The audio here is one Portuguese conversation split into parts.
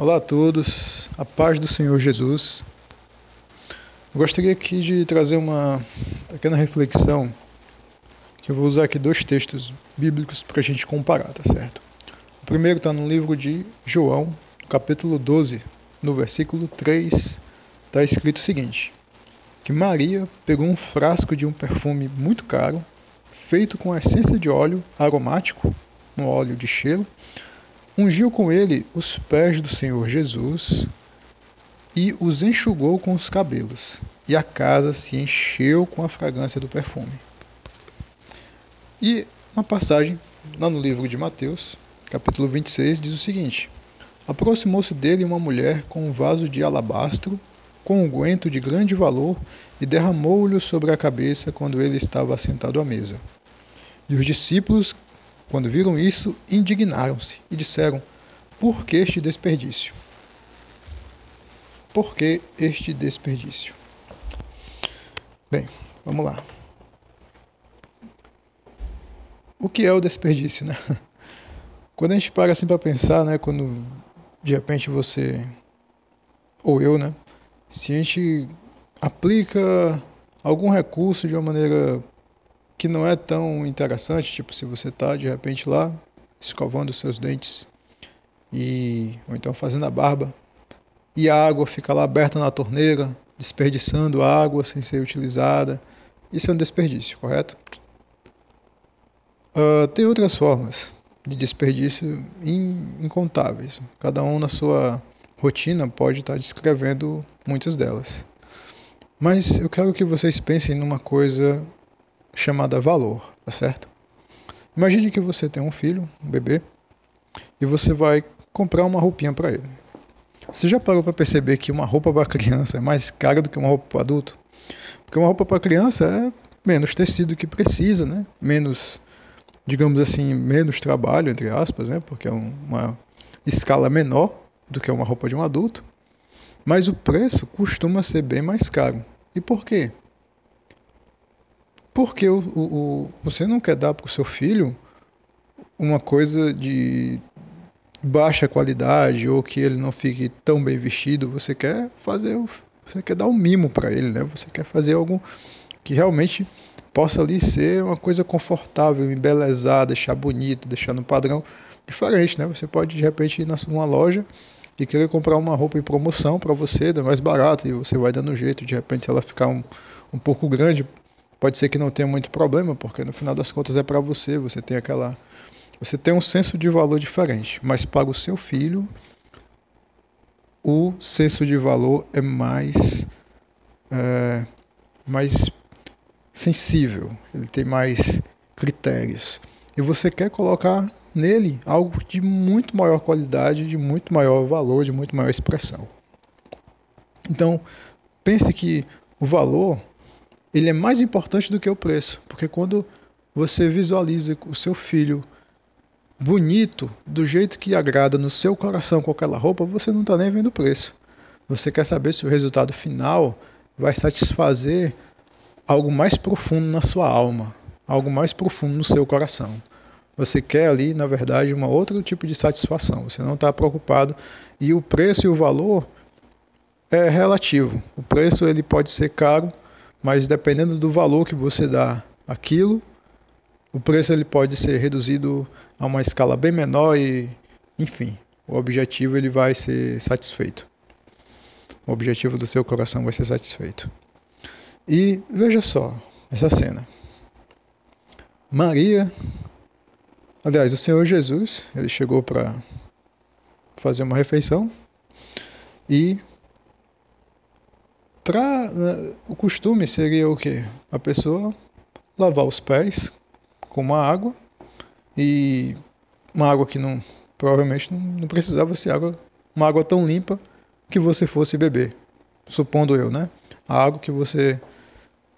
Olá a todos, a paz do Senhor Jesus. Eu gostaria aqui de trazer uma pequena reflexão, que eu vou usar aqui dois textos bíblicos para a gente comparar, tá certo? O primeiro está no livro de João, capítulo 12, no versículo 3, está escrito o seguinte: que Maria pegou um frasco de um perfume muito caro, feito com essência de óleo aromático, um óleo de cheiro, ungiu com ele os pés do Senhor Jesus e os enxugou com os cabelos, e a casa se encheu com a fragrância do perfume. E uma passagem lá no livro de Mateus, capítulo 26, diz o seguinte: Aproximou-se dele uma mulher com um vaso de alabastro, com um guento de grande valor, e derramou-lhe sobre a cabeça quando ele estava assentado à mesa. E os discípulos, quando viram isso, indignaram-se e disseram: Por que este desperdício? Por que este desperdício? Bem, vamos lá. O que é o desperdício, né? Quando a gente para assim para pensar, né, quando de repente você ou eu, né, se a gente aplica algum recurso de uma maneira que não é tão interessante, tipo se você está de repente lá escovando os seus dentes e ou então fazendo a barba e a água fica lá aberta na torneira, desperdiçando água sem ser utilizada. Isso é um desperdício, correto? Uh, tem outras formas de desperdício incontáveis. Cada um na sua rotina pode estar descrevendo muitas delas. Mas eu quero que vocês pensem numa coisa chamada valor, tá certo? Imagine que você tem um filho, um bebê, e você vai comprar uma roupinha para ele. Você já parou para perceber que uma roupa para criança é mais cara do que uma roupa para adulto? Porque uma roupa para criança é menos tecido que precisa, né? Menos, digamos assim, menos trabalho entre aspas, né? Porque é uma escala menor do que uma roupa de um adulto. Mas o preço costuma ser bem mais caro. E por quê? Porque o, o, você não quer dar para o seu filho uma coisa de baixa qualidade ou que ele não fique tão bem vestido. Você quer fazer, você quer dar um mimo para ele, né? Você quer fazer algo que realmente possa ali ser uma coisa confortável, embelezar, deixar bonito, deixar no padrão diferente, né? Você pode de repente ir numa loja e querer comprar uma roupa em promoção para você, é mais barato e você vai dando jeito, de repente ela ficar um, um pouco grande Pode ser que não tenha muito problema, porque no final das contas é para você, você tem aquela você tem um senso de valor diferente, mas para o seu filho o senso de valor é mais é, mais sensível, ele tem mais critérios. E você quer colocar nele algo de muito maior qualidade, de muito maior valor, de muito maior expressão. Então, pense que o valor ele é mais importante do que o preço, porque quando você visualiza o seu filho bonito, do jeito que agrada no seu coração com aquela roupa, você não está nem vendo o preço. Você quer saber se o resultado final vai satisfazer algo mais profundo na sua alma, algo mais profundo no seu coração. Você quer ali, na verdade, um outro tipo de satisfação. Você não está preocupado e o preço e o valor é relativo. O preço ele pode ser caro, mas dependendo do valor que você dá aquilo, o preço ele pode ser reduzido a uma escala bem menor e, enfim, o objetivo ele vai ser satisfeito. O objetivo do seu coração vai ser satisfeito. E veja só essa cena. Maria, aliás, o Senhor Jesus, ele chegou para fazer uma refeição e Pra, né, o costume seria o que? A pessoa lavar os pés com uma água e uma água que não provavelmente não, não precisava ser água, uma água tão limpa que você fosse beber, supondo eu, né? A água que você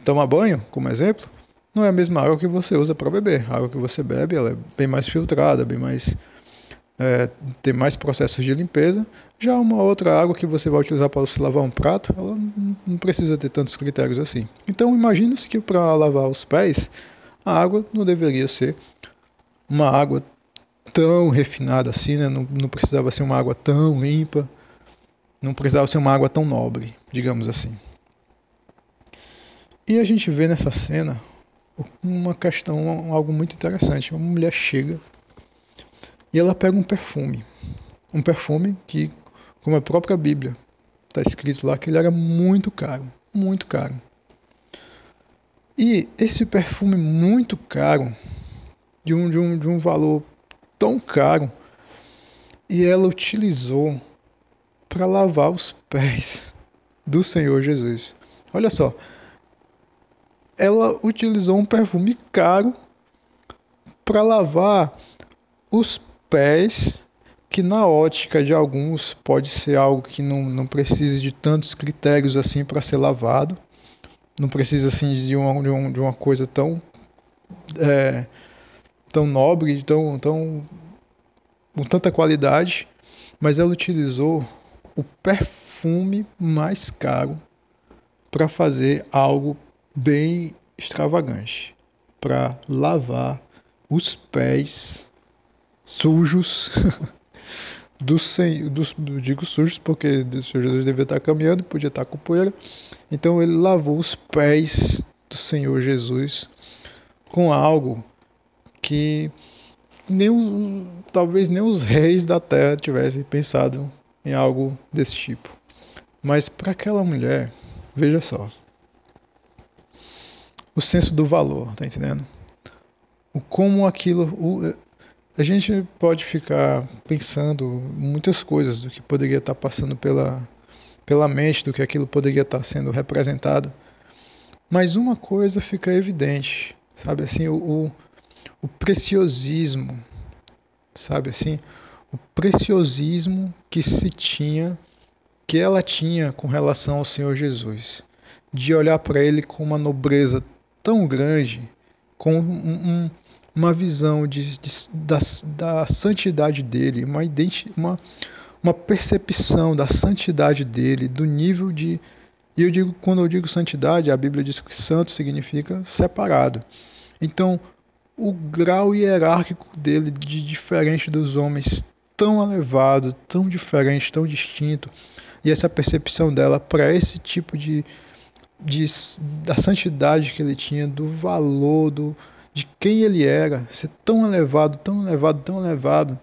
toma banho, como exemplo, não é a mesma água que você usa para beber. A água que você bebe, ela é bem mais filtrada, bem mais é, ter mais processos de limpeza. Já uma outra água que você vai utilizar para se lavar um prato, ela não precisa ter tantos critérios assim. Então imagina-se que para lavar os pés, a água não deveria ser uma água tão refinada assim, né? Não, não precisava ser uma água tão limpa, não precisava ser uma água tão nobre, digamos assim. E a gente vê nessa cena uma questão, algo muito interessante. Uma mulher chega e ela pega um perfume. Um perfume que, como a própria Bíblia está escrito lá, que ele era muito caro, muito caro. E esse perfume muito caro, de um, de um, de um valor tão caro, e ela utilizou para lavar os pés do Senhor Jesus. Olha só, ela utilizou um perfume caro para lavar os pés, que na ótica de alguns pode ser algo que não, não precise de tantos critérios assim para ser lavado, não precisa assim de uma, de uma, de uma coisa tão é, tão nobre, tão, tão com tanta qualidade, mas ela utilizou o perfume mais caro para fazer algo bem extravagante, para lavar os pés sujos do Senhor, dos, digo sujos porque o Senhor Jesus devia estar caminhando, podia estar com poeira, então ele lavou os pés do Senhor Jesus com algo que nem, talvez nem os reis da terra tivessem pensado em algo desse tipo. Mas para aquela mulher, veja só, o senso do valor, tá entendendo? O como aquilo, o, a gente pode ficar pensando muitas coisas do que poderia estar passando pela pela mente do que aquilo poderia estar sendo representado. Mas uma coisa fica evidente, sabe assim, o, o, o preciosismo, sabe assim, o preciosismo que se tinha, que ela tinha com relação ao Senhor Jesus, de olhar para ele com uma nobreza tão grande, com um, um, uma visão de, de, da, da santidade dele, uma, uma, uma percepção da santidade dele, do nível de. E eu digo, quando eu digo santidade, a Bíblia diz que santo significa separado. Então, o grau hierárquico dele de diferente dos homens tão elevado, tão diferente, tão distinto, e essa percepção dela para esse tipo de, de da santidade que ele tinha, do valor, do, de quem ele era, ser tão elevado, tão elevado, tão elevado,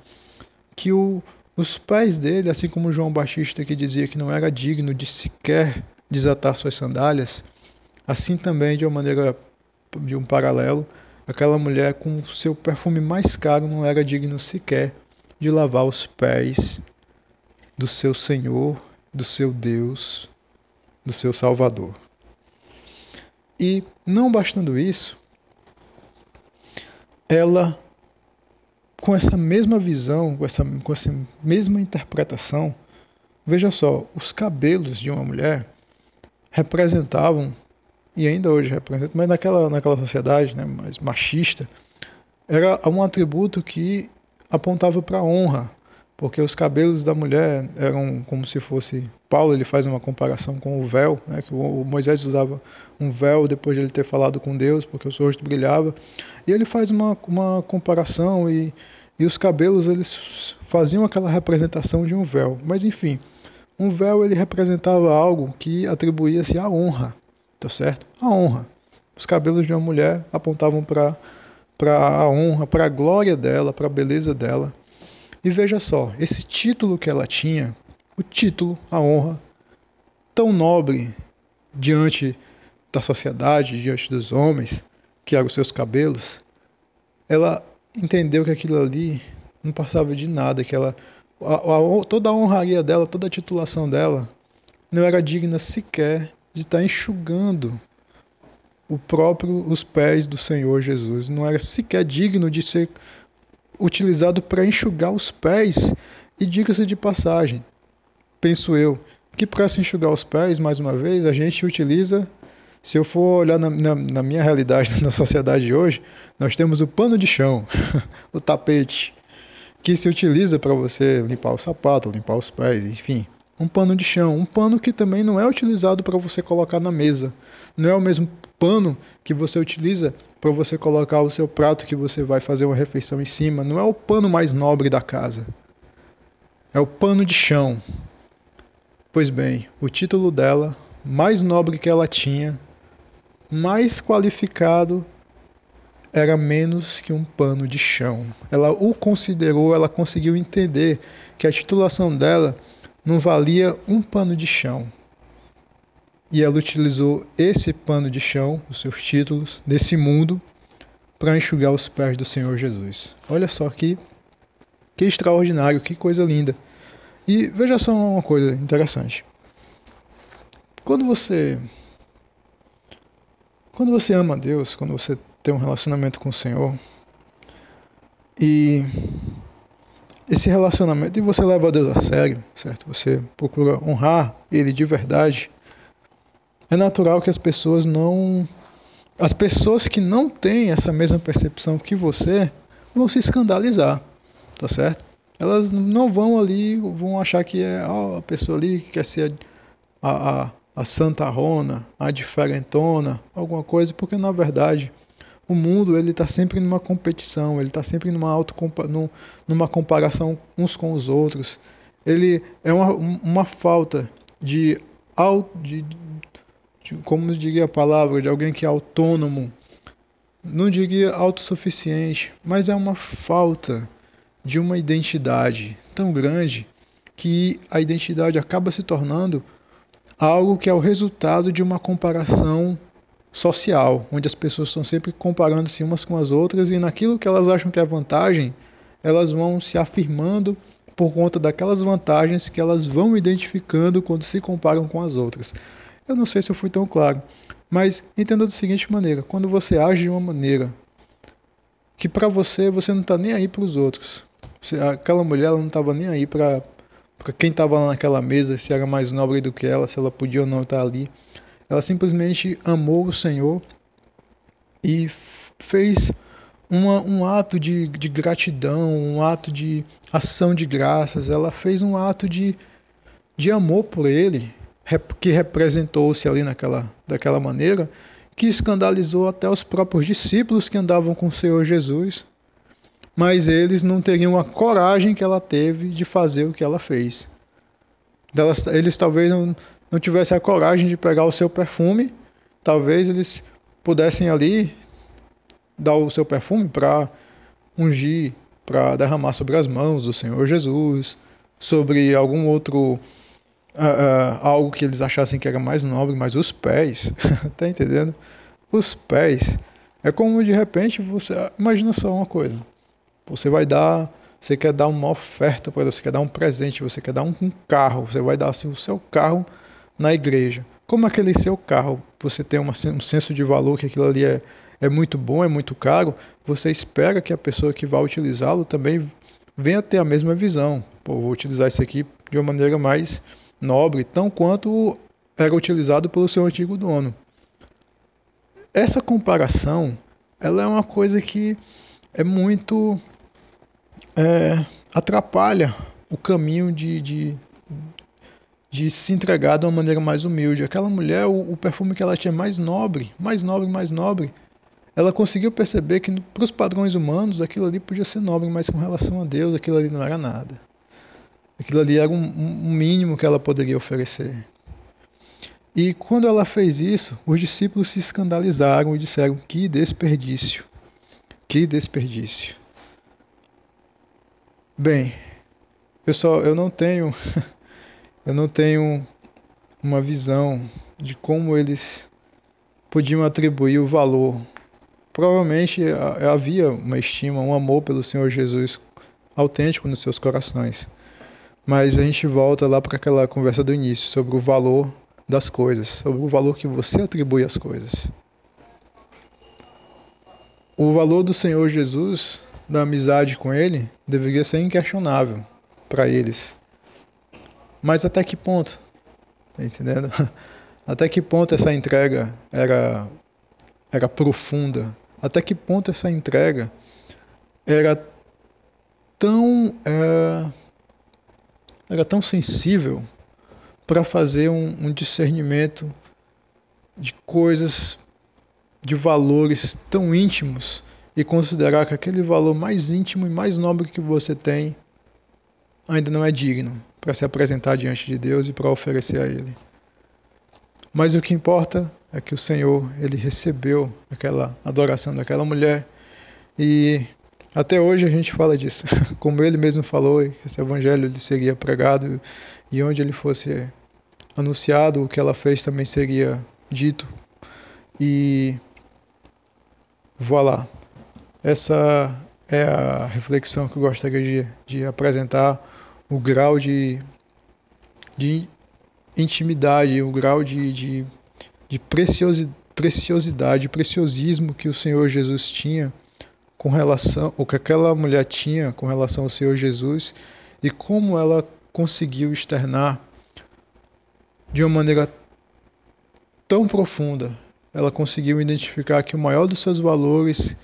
que o, os pais dele, assim como João Batista que dizia que não era digno de sequer desatar suas sandálias, assim também de uma maneira de um paralelo, Aquela mulher com seu perfume mais caro não era digno sequer de lavar os pés do seu Senhor, do seu Deus, do seu Salvador. E não bastando isso, ela, com essa mesma visão, com essa, com essa mesma interpretação, veja só, os cabelos de uma mulher representavam e ainda hoje representa, mas naquela, naquela sociedade né, mais machista, era um atributo que apontava para a honra, porque os cabelos da mulher eram como se fosse. Paulo ele faz uma comparação com o véu, né, que o Moisés usava um véu depois de ele ter falado com Deus, porque o seu rosto brilhava, e ele faz uma, uma comparação e, e os cabelos eles faziam aquela representação de um véu, mas enfim, um véu ele representava algo que atribuía-se à honra, tá certo? A honra. Os cabelos de uma mulher apontavam para para a honra, para a glória dela, para a beleza dela. E veja só, esse título que ela tinha, o título, a honra, tão nobre diante da sociedade, diante dos homens, que eram os seus cabelos, ela entendeu que aquilo ali não passava de nada, que ela a, a, toda a honraria dela, toda a titulação dela não era digna sequer de estar enxugando o próprio os pés do Senhor Jesus. Não era sequer digno de ser utilizado para enxugar os pés. E diga-se de passagem, penso eu, que para se enxugar os pés, mais uma vez, a gente utiliza, se eu for olhar na, na, na minha realidade, na sociedade de hoje, nós temos o pano de chão, o tapete, que se utiliza para você limpar o sapato, limpar os pés, enfim um pano de chão, um pano que também não é utilizado para você colocar na mesa. Não é o mesmo pano que você utiliza para você colocar o seu prato que você vai fazer uma refeição em cima. Não é o pano mais nobre da casa. É o pano de chão. Pois bem, o título dela, mais nobre que ela tinha, mais qualificado, era menos que um pano de chão. Ela o considerou, ela conseguiu entender que a titulação dela não valia um pano de chão e ela utilizou esse pano de chão, os seus títulos, nesse mundo, para enxugar os pés do Senhor Jesus. Olha só que, que extraordinário, que coisa linda. E veja só uma coisa interessante. Quando você quando você ama a Deus, quando você tem um relacionamento com o Senhor, e esse relacionamento, e você leva a Deus a sério, certo? Você procura honrar Ele de verdade, é natural que as pessoas não. As pessoas que não têm essa mesma percepção que você vão se escandalizar, tá certo? Elas não vão ali, vão achar que é ó, a pessoa ali que quer ser a, a, a santa rona, a diferentona, alguma coisa, porque na verdade o mundo ele está sempre numa competição, ele está sempre numa, auto, numa comparação uns com os outros. Ele é uma, uma falta de, de, como diria a palavra, de alguém que é autônomo, não diria autossuficiente, mas é uma falta de uma identidade tão grande que a identidade acaba se tornando algo que é o resultado de uma comparação social, onde as pessoas estão sempre comparando-se umas com as outras e naquilo que elas acham que é vantagem, elas vão se afirmando por conta daquelas vantagens que elas vão identificando quando se comparam com as outras. Eu não sei se eu fui tão claro, mas entenda da seguinte maneira: quando você age de uma maneira que para você você não está nem aí para os outros, aquela mulher ela não estava nem aí para quem estava lá naquela mesa, se era mais nobre do que ela, se ela podia ou não estar ali. Ela simplesmente amou o Senhor e fez uma, um ato de, de gratidão, um ato de ação de graças. Ela fez um ato de, de amor por Ele que representou-se ali naquela, daquela maneira, que escandalizou até os próprios discípulos que andavam com o Senhor Jesus, mas eles não teriam a coragem que ela teve de fazer o que ela fez. Eles talvez não, não tivessem a coragem de pegar o seu perfume, talvez eles pudessem ali dar o seu perfume para ungir, para derramar sobre as mãos do Senhor Jesus, sobre algum outro uh, uh, algo que eles achassem que era mais nobre, mas os pés, tá entendendo? Os pés. É como de repente você. Imagina só uma coisa. Você vai dar. Você quer dar uma oferta para você quer dar um presente, você quer dar um, um carro, você vai dar assim, o seu carro na igreja. Como aquele seu carro, você tem uma, um senso de valor que aquilo ali é, é muito bom, é muito caro, você espera que a pessoa que vai utilizá-lo também venha ter a mesma visão. Pô, vou utilizar isso aqui de uma maneira mais nobre, tão quanto era utilizado pelo seu antigo dono. Essa comparação, ela é uma coisa que é muito é, atrapalha o caminho de, de, de, se entregar de uma maneira mais humilde. Aquela mulher, o, o perfume que ela tinha mais nobre, mais nobre, mais nobre, ela conseguiu perceber que para os padrões humanos aquilo ali podia ser nobre, mas com relação a Deus aquilo ali não era nada. Aquilo ali era um, um mínimo que ela poderia oferecer. E quando ela fez isso, os discípulos se escandalizaram e disseram: Que desperdício! Que desperdício! Bem, eu só eu não tenho eu não tenho uma visão de como eles podiam atribuir o valor. Provavelmente havia uma estima, um amor pelo Senhor Jesus autêntico nos seus corações. Mas a gente volta lá para aquela conversa do início sobre o valor das coisas, sobre o valor que você atribui às coisas. O valor do Senhor Jesus, da amizade com Ele, deveria ser inquestionável para eles. Mas até que ponto? Tá entendendo? Até que ponto essa entrega era, era profunda? Até que ponto essa entrega era tão. É, era tão sensível para fazer um, um, discernimento de coisas de valores tão íntimos e considerar que aquele valor mais íntimo e mais nobre que você tem ainda não é digno para se apresentar diante de Deus e para oferecer a Ele. Mas o que importa é que o Senhor, ele recebeu aquela adoração daquela mulher e até hoje a gente fala disso. Como ele mesmo falou, que esse evangelho lhe seria pregado e onde ele fosse anunciado, o que ela fez também seria dito. E voilà. Essa é a reflexão que eu gostaria de, de apresentar, o grau de, de intimidade, o grau de, de, de preciosidade, preciosismo que o Senhor Jesus tinha com relação, o que aquela mulher tinha com relação ao Senhor Jesus e como ela conseguiu externar de uma maneira tão profunda. Ela conseguiu identificar que o maior dos seus valores,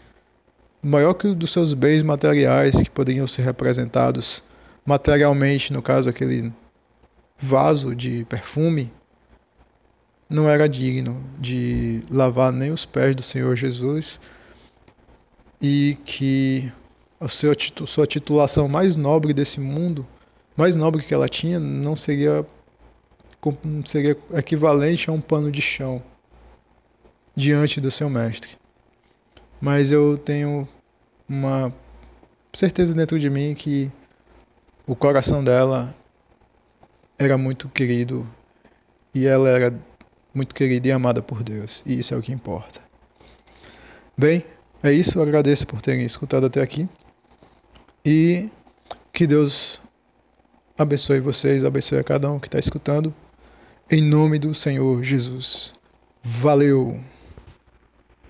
maior que o dos seus bens materiais que poderiam ser representados materialmente, no caso aquele vaso de perfume, não era digno de lavar nem os pés do Senhor Jesus e que a sua, sua titulação mais nobre desse mundo, mais nobre que ela tinha, não seria, seria equivalente a um pano de chão diante do seu mestre. Mas eu tenho uma certeza dentro de mim que o coração dela era muito querido e ela era muito querida e amada por Deus, e isso é o que importa. Bem, é isso, agradeço por terem escutado até aqui. E que Deus abençoe vocês, abençoe a cada um que está escutando. Em nome do Senhor Jesus. Valeu!